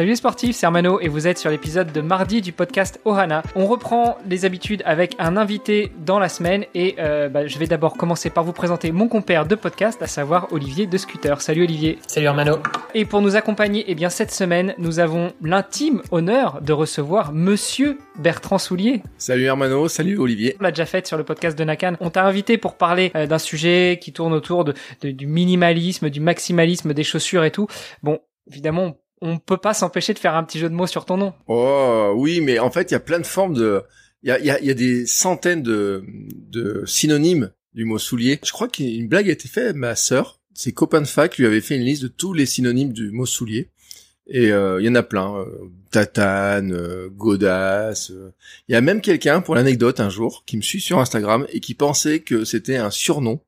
Salut les sportifs, c'est Armano et vous êtes sur l'épisode de mardi du podcast Ohana. On reprend les habitudes avec un invité dans la semaine et euh, bah, je vais d'abord commencer par vous présenter mon compère de podcast, à savoir Olivier de Scooter. Salut Olivier. Salut Armano. Et pour nous accompagner, eh bien cette semaine, nous avons l'intime honneur de recevoir Monsieur Bertrand Soulier. Salut Hermano, salut Olivier. On l'a déjà fait sur le podcast de Nakan. On t'a invité pour parler euh, d'un sujet qui tourne autour de, de- du minimalisme, du maximalisme des chaussures et tout. Bon, évidemment, on peut pas s'empêcher de faire un petit jeu de mots sur ton nom. Oh oui, mais en fait, il y a plein de formes de... Il y a, y a- y a des centaines de, de synonymes du mot soulier. Je crois qu'une blague a été faite, ma sœur, ses copains de fac lui avaient fait une liste de tous les synonymes du mot soulier. Et euh, il y en a plein. euh, tatane, euh, godasse. euh. Il y a même quelqu'un, pour l'anecdote, un jour, qui me suit sur Instagram et qui pensait que c'était un surnom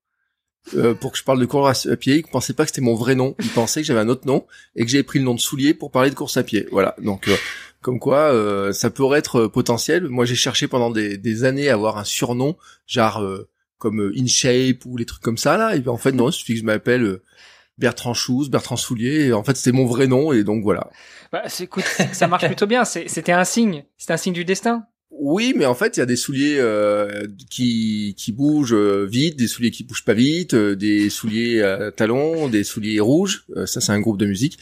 euh, pour que je parle de course à pied. Il pensait pas que c'était mon vrai nom. Il pensait que j'avais un autre nom et que j'avais pris le nom de soulier pour parler de course à pied. Voilà. Donc, euh, comme quoi, euh, ça pourrait être euh, potentiel. Moi, j'ai cherché pendant des, des années à avoir un surnom, genre euh, comme euh, InShape ou les trucs comme ça là. Et ben, en fait, non, il suffit que je m'appelle Bertrand Chouz, Bertrand Soulier. En fait, c'était mon vrai nom et donc voilà. Bah, écoute, ça marche plutôt bien. C'était un signe. C'était un signe du destin. Oui, mais en fait, il y a des souliers euh, qui qui bougent euh, vite, des souliers qui bougent pas vite, euh, des souliers à talons, des souliers rouges. Euh, ça, c'est un groupe de musique.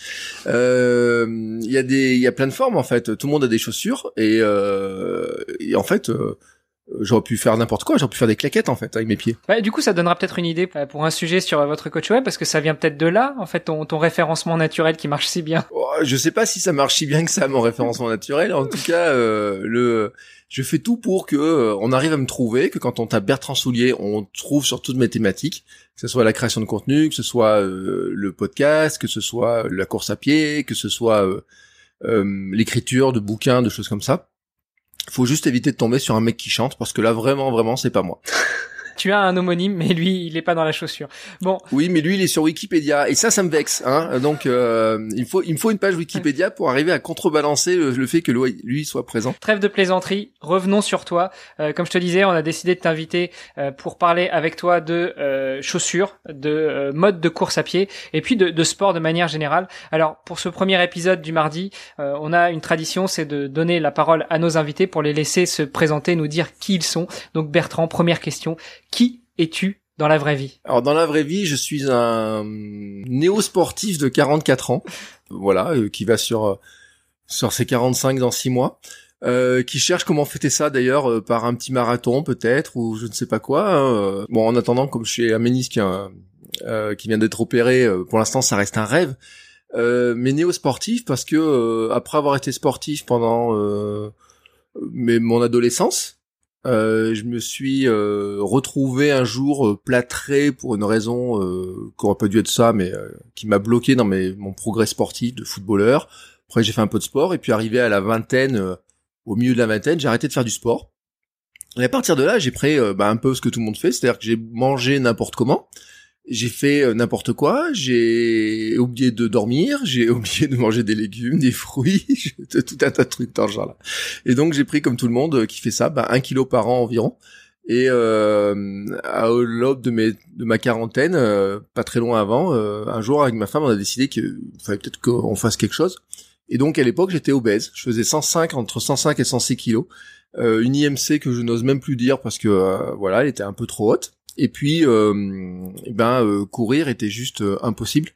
Euh, Il y a des, il y a plein de formes en fait. Tout le monde a des chaussures et, euh, et en fait, euh, j'aurais pu faire n'importe quoi. J'aurais pu faire des claquettes en fait avec mes pieds. Bah, du coup, ça donnera peut-être une idée euh, pour un sujet sur euh, votre coach web parce que ça vient peut-être de là, en fait, ton, ton référencement naturel qui marche si bien. Oh, je sais pas si ça marche si bien que ça mon référencement naturel. En tout cas, euh, le, je fais tout pour que euh, on arrive à me trouver, que quand on tape Bertrand Soulier, on trouve sur toutes mes thématiques, que ce soit la création de contenu, que ce soit euh, le podcast, que ce soit la course à pied, que ce soit euh, l'écriture de bouquins, de choses comme ça. Faut juste éviter de tomber sur un mec qui chante parce que là vraiment vraiment c'est pas moi. Tu as un homonyme, mais lui, il est pas dans la chaussure. Bon, Oui, mais lui il est sur Wikipédia et ça ça me vexe hein. Donc euh, il faut il me faut une page Wikipédia pour arriver à contrebalancer le, le fait que lui, lui soit présent. Trêve de plaisanterie, revenons sur toi. Euh, comme je te disais, on a décidé de t'inviter euh, pour parler avec toi de euh, chaussures, de euh, mode de course à pied et puis de, de sport de manière générale. Alors pour ce premier épisode du mardi, euh, on a une tradition, c'est de donner la parole à nos invités pour les laisser se présenter, nous dire qui ils sont. Donc Bertrand, première question, qui es-tu dans la vraie vie? Alors dans la vraie vie, je suis un néo-sportif de 44 ans, voilà, euh, qui va sur euh, sur ses 45 dans 6 mois, euh, qui cherche comment fêter ça d'ailleurs euh, par un petit marathon peut-être ou je ne sais pas quoi. hein. Bon, en attendant, comme je suis un ménisque qui vient d'être opéré, pour l'instant ça reste un rêve. Mais néo-sportif parce que après avoir été sportif pendant mais mon adolescence, euh, je me suis euh, retrouvé un jour euh, plâtré pour une raison euh, qui aurait pas dû être ça, mais euh, qui m'a bloqué dans mes, mon progrès sportif de footballeur. Après, j'ai fait un peu de sport et puis arrivé à la vingtaine, au milieu de la vingtaine, j'ai arrêté de faire du sport. Et à partir de là, j'ai pris bah, un peu ce que tout le monde fait, c'est-à-dire que j'ai mangé n'importe comment, j'ai fait euh, n'importe quoi, j'ai oublié de dormir, j'ai oublié de manger des légumes, des fruits, tout un tas de trucs dans ce genre-là. Et donc j'ai pris comme tout le monde euh, qui fait ça, bah, un kilo par an environ. Et euh, à l'aube de, ma quarantaine, euh, pas très loin avant, un jour avec ma femme, on a décidé qu'il fallait peut-être qu'on fasse quelque chose. Et donc à l'époque, j'étais obèse. Je faisais 105 entre 105 et 106 kilos. Une IMC que je n'ose même plus dire parce que voilà, elle était un peu trop haute. Et puis, euh, eh ben, euh, courir était juste euh, impossible.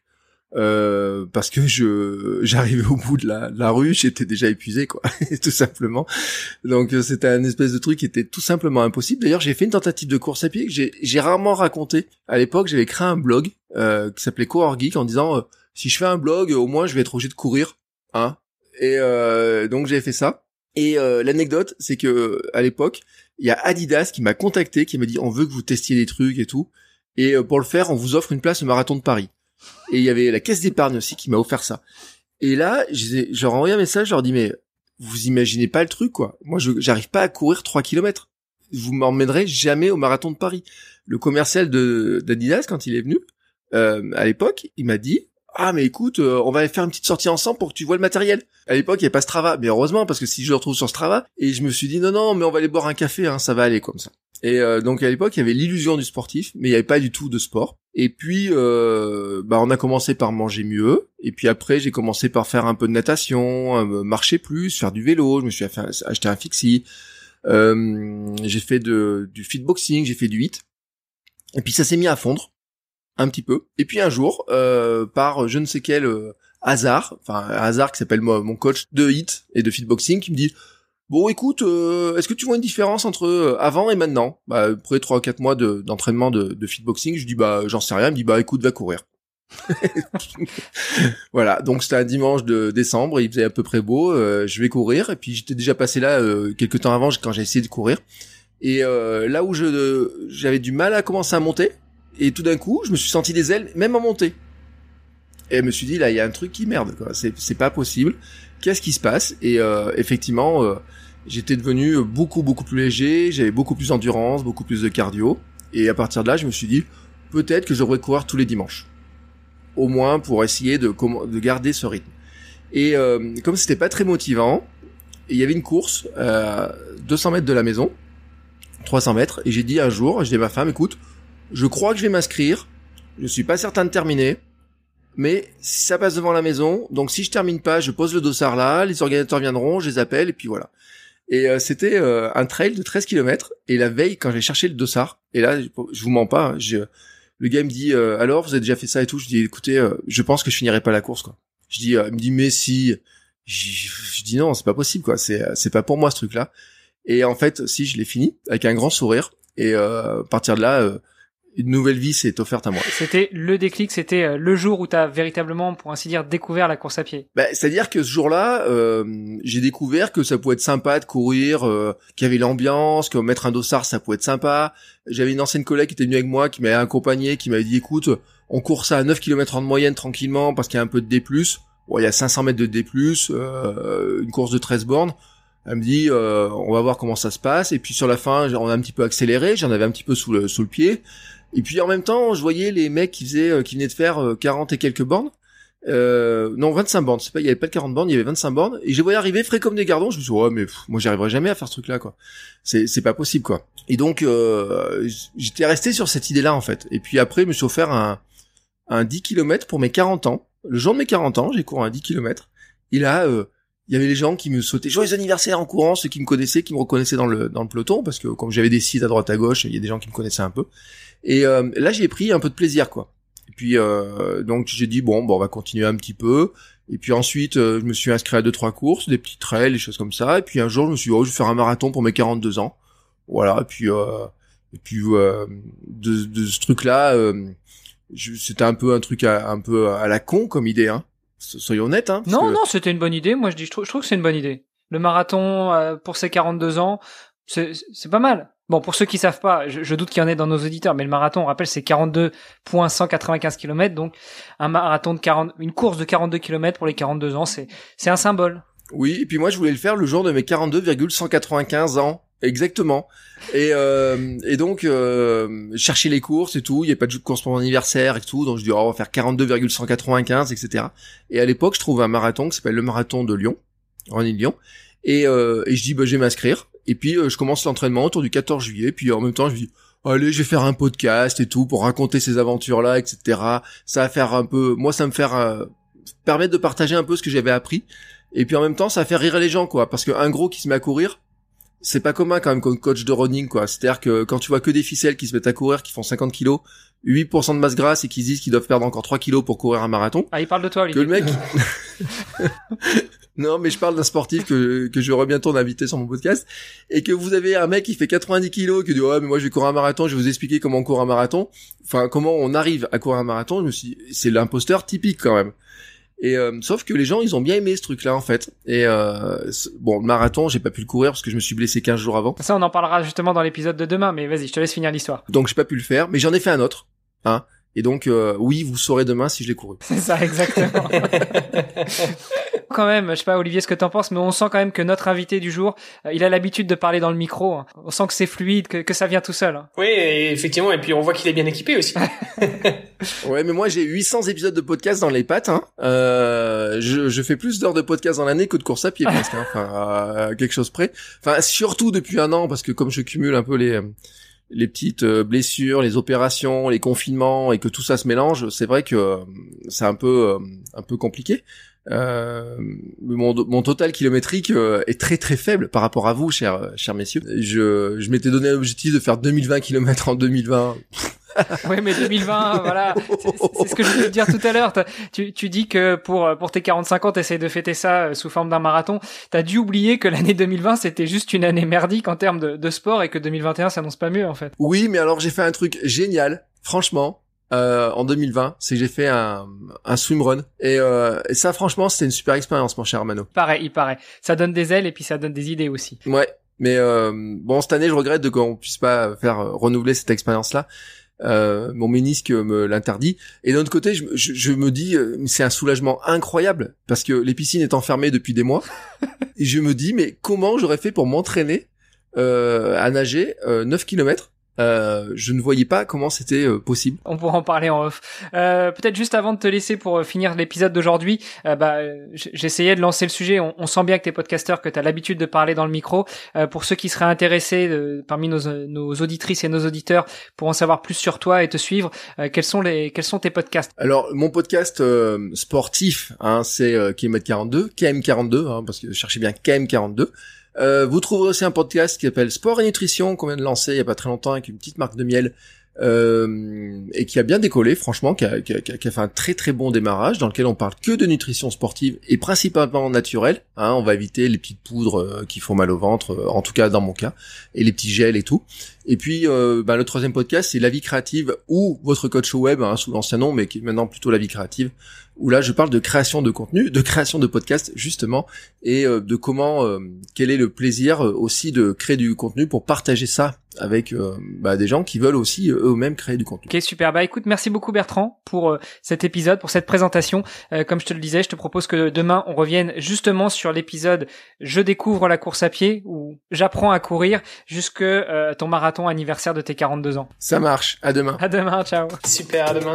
Euh, parce que je j'arrivais au bout de la, la rue, j'étais déjà épuisé quoi, tout simplement. Donc c'était un espèce de truc qui était tout simplement impossible. D'ailleurs, j'ai fait une tentative de course à pied que j'ai rarement raconté. À l'époque, j'avais créé un blog euh, qui s'appelait Coureur Geek en disant si je fais un blog, au moins je vais être obligé de courir, hein. Et donc j'ai fait ça. Et l'anecdote, c'est que à l'époque, il y a Adidas qui m'a contacté, qui m'a dit on veut que vous testiez des trucs et tout. Et euh, pour le faire, on vous offre une place au marathon de Paris. Et il y avait la caisse d'épargne aussi qui m'a offert ça. Et là, je leur ai un message, je leur dit mais vous imaginez pas le truc quoi. Moi je j'arrive pas à courir 3 kilomètres. Vous m'emmènerez jamais au marathon de Paris. Le commercial de d'Adidas quand il est venu euh, à l'époque, il m'a dit ah mais écoute, euh, on va faire une petite sortie ensemble pour que tu vois le matériel. À l'époque, il n'y avait pas Strava, mais heureusement parce que si je le retrouve sur Strava, et je me suis dit non non, mais on va aller boire un café, hein, ça va aller comme ça. Et euh, donc à l'époque, il y avait l'illusion du sportif, mais il n'y avait pas du tout de sport. Et puis, euh, bah, on a commencé par manger mieux. Et puis après, j'ai commencé par faire un peu de natation, euh, marcher plus, faire du vélo. Je me suis acheté un fixie. Euh, j'ai fait de, du fitboxing, j'ai fait du hit. Et puis ça s'est mis à fondre un petit peu. Et puis un jour, euh, par je ne sais quel hasard, enfin un hasard qui s'appelle mon coach de hit et de fitboxing, qui me dit Bon, écoute, euh, est-ce que tu vois une différence entre euh, avant et maintenant? Bah, après trois ou quatre mois d'entraînement de, de, fitboxing, je dis bah j'en sais rien. Il me dit bah écoute, va courir. voilà, donc c'était un dimanche de décembre, il faisait à peu près beau. Euh, je vais courir et puis j'étais déjà passé là quelques temps avant quand j'ai essayé de courir. Et là où je j'avais du mal à commencer à monter, et tout d'un coup, je me suis senti des ailes, même en montée. Et je me suis dit là, il y a un truc qui merde, quoi. C'est pas possible qu'est-ce qui se passe? Et euh, effectivement, euh, j'étais devenu beaucoup beaucoup plus léger, j'avais beaucoup plus d'endurance, beaucoup plus de cardio. Et à partir de là, je me suis dit peut-être que je devrais courir tous les dimanches, au moins pour essayer de, de garder ce rythme. Et euh, comme c'était pas très motivant, il y avait une course euh, 200 mètres de la maison, 300 mètres, et j'ai dit un jour, j'ai dit à ma femme, écoute, je crois que je vais m'inscrire, je suis pas certain de terminer, mais ça passe devant la maison, donc si je termine pas, je pose le dossard là, les organisateurs viendront, je les appelle, et puis voilà. Et euh, c'était euh, un trail de 13 km, et la veille, quand j'ai cherché le dossard, et là, je vous mens pas, hein, je, le gars me dit, euh, alors, vous avez déjà fait ça et tout, je dis, écoutez, je pense que je finirai pas la course, quoi. Je dis, il me dit, mais si, je, je dis non, c'est pas possible, quoi, c'est, c'est pas pour moi ce truc-là. Et en fait, si, je l'ai fini, avec un grand sourire, et à partir de là, une nouvelle vie s'est offerte à moi. C'était le déclic, c'était euh, le jour où tu as véritablement, pour ainsi dire, découvert la course à pied. Bah, C'est-à-dire que ce jour-là, euh, j'ai découvert que ça pouvait être sympa de courir, euh, qu'il y avait l'ambiance, que mettre un dossard, ça pouvait être sympa. J'avais une ancienne collègue qui était venue avec moi, qui m'avait accompagné, qui m'avait dit, écoute, on court ça à 9 km en moyenne tranquillement parce qu'il y a un peu de D+. Bon, il y a 500 mètres de D+, euh, une course de 13 bornes. Elle me dit, euh, on va voir comment ça se passe. Et puis sur la fin, on a un petit peu accéléré. J'en avais un petit peu sous le, sous le pied. Et puis en même temps, je voyais les mecs qui faisaient, euh, qui venaient de faire 40 euh, et quelques bornes. Euh, non, 25 bornes. C'est pas, il y avait pas de 40 bornes, il y avait 25 bornes. Et je les voyais arriver frais comme des gardons. Je me suis dit, ouais, mais moi, j'arriverai jamais à faire ce truc-là, quoi. C'est, c'est pas possible, quoi. Et donc, euh, j'étais resté sur cette idée-là, en fait. Et puis après, je me suis offert un, un 10 km pour mes 40 ans. Le jour de mes 40 ans, j'ai couru un 10 km. Et là, euh, il y avait les gens qui me sautaient joyeux anniversaire en courant, ceux qui me connaissaient, qui me reconnaissaient dans le dans le peloton, parce que comme j'avais des sites à droite à gauche, il y a des gens qui me connaissaient un peu. Et euh, là, j'ai pris un peu de plaisir, quoi. Et puis euh, donc j'ai dit bon, bon, on va continuer un petit peu. Et puis ensuite, euh, je me suis inscrit à deux trois courses, des petits trails, des choses comme ça. Et puis un jour, je me suis dit oh, je vais faire un marathon pour mes 42 ans. Voilà. Et puis et puis de, de ce truc-là, c'était un peu un truc à, un peu à la con comme idée, hein. Soyons honnêtes, hein. Non, non, c'était une bonne idée. Moi, je dis, je trouve, je trouve que c'est une bonne idée. Le marathon pour ses 42 ans, c'est pas mal. Bon, pour ceux qui savent pas, je, doute qu'il y en ait dans nos auditeurs, mais le marathon, on rappelle, c'est 42.195 km, donc un marathon de 40, une course de 42 km pour les 42 ans, c'est, c'est un symbole. Oui, et puis moi, je voulais le faire le jour de mes 42,195 ans. Exactement. Et, euh, et donc, euh, chercher les courses et tout, il n'y a pas de course pour mon anniversaire et tout, donc je dis, oh, on va faire 42,195, etc. Et à l'époque, je trouve un marathon qui s'appelle le marathon de Lyon, en Lyon, et, euh, et je dis, bah, je vais m'inscrire. Et puis euh, je commence l'entraînement autour du 14 juillet. Puis en même temps, je dis allez, je vais faire un podcast et tout pour raconter ces aventures-là, etc. Ça va faire un peu, moi, ça me faire euh, permettre de partager un peu ce que j'avais appris. Et puis en même temps, ça va faire rire les gens, quoi. Parce qu'un gros qui se met à courir, c'est pas commun quand même comme coach de running, quoi. C'est-à-dire que quand tu vois que des ficelles qui se mettent à courir, qui font 50 kilos, 8% de masse grasse et qui disent qu'ils doivent perdre encore 3 kilos pour courir un marathon. Ah, il parle de toi, Olivier. Que le mec... Non, mais je parle d'un sportif que, que j'aurai bientôt invité sur mon podcast. Et que vous avez un mec qui fait 90 kilos, qui dit, ouais, mais moi je vais courir un marathon, je vais vous expliquer comment on court un marathon. Enfin, comment on arrive à courir un marathon. Je me suis c'est l'imposteur typique quand même. Et euh, sauf que les gens, ils ont bien aimé ce truc-là en fait. Et euh, bon, le marathon, j'ai pas pu le courir parce que je me suis blessé 15 jours avant. Ça, on en parlera justement dans l'épisode de demain. Mais vas-y, je te laisse finir l'histoire. Donc j'ai pas pu le faire, mais j'en ai fait un autre. Hein. Et donc, euh, oui, vous saurez demain si je l'ai couru. C'est ça, exactement. quand même, je sais pas Olivier ce que t'en penses, mais on sent quand même que notre invité du jour, euh, il a l'habitude de parler dans le micro. Hein. On sent que c'est fluide, que, que ça vient tout seul. Hein. Oui, effectivement, et puis on voit qu'il est bien équipé aussi. ouais, mais moi j'ai 800 épisodes de podcast dans les pattes. Hein. Euh, je, je, fais plus d'heures de podcast dans l'année que de course à pied presque. Hein. Enfin, quelque chose près. Enfin, surtout depuis un an, parce que comme je cumule un peu les les petites euh, blessures, les opérations, les confinements et que tout ça se mélange, c'est vrai que euh, c'est un peu un peu compliqué. Euh, mon, mon, total kilométrique euh, est très très faible par rapport à vous, chers chers messieurs. Je, je m'étais donné l'objectif de faire 2020 km en 2020. oui, mais 2020, voilà, c'est ce que je voulais te dire tout à l'heure. Tu, tu dis que pour pour tes 45 ans, t'essayes de fêter ça euh, sous forme d'un marathon. T'as dû oublier que l'année 2020, c'était juste une année merdique en termes de, de sport et que 2021 s'annonce pas mieux en fait. Oui, mais alors j'ai fait un truc génial. Franchement, euh, en 2020, c'est que j'ai fait un, un swimrun et, euh, et ça franchement c'était une super expérience mon cher Armano. Pareil, il paraît. Ça donne des ailes et puis ça donne des idées aussi. Ouais, mais euh, bon cette année je regrette de qu'on puisse pas faire renouveler cette expérience là. Euh, mon ménisque me l'interdit. Et d'un autre côté, je, je, je me dis, euh, c'est un soulagement incroyable parce que les piscines étant fermées depuis des mois, et je me dis, mais comment j'aurais fait pour m'entraîner euh, à nager 9 km euh, je ne voyais pas comment c'était euh, possible. On pourra en parler en off. Euh, Peut-être juste avant de te laisser pour euh, finir l'épisode d'aujourd'hui, bah, j'essayais de lancer le sujet. On, on sent bien que t'es podcasteur, que t'as l'habitude de parler dans le micro. pour ceux qui seraient intéressés parmi nos, nos, auditrices et nos auditeurs pour en savoir plus sur toi et te suivre, quels sont les quels sont tes podcasts? Alors mon podcast sportif, hein, c'est Kilomètre 42, KM42, hein, parce que cherchez bien KM42. Euh, vous trouverez aussi un podcast qui s'appelle Sport et Nutrition qu'on vient de lancer il y a pas très longtemps avec une petite marque de miel euh, et qui a bien décollé, franchement, qui a, fait un très très bon démarrage dans lequel on parle que de nutrition sportive et principalement naturelle. Hein, on va éviter les petites poudres euh, qui font mal au ventre, en tout cas dans mon cas, et les petits gels et tout. Et puis bah, le troisième podcast, c'est la vie créative ou votre coach web hein, sous l'ancien nom, mais qui est maintenant plutôt la vie créative, où là je parle de création de contenu, de création de podcast justement, et euh, de comment, euh, quel est le plaisir euh, aussi de créer du contenu pour partager ça avec bah, des gens qui veulent aussi eux-mêmes créer du contenu. Ok super, bah écoute merci beaucoup Bertrand pour cet épisode, pour cette présentation. comme je te le disais, je te propose que demain on revienne justement sur l'épisode Je découvre la course à pied ou J'apprends à courir jusque ton marathon anniversaire de tes 42 ans. Ça marche, à demain. À demain, ciao. Super, à demain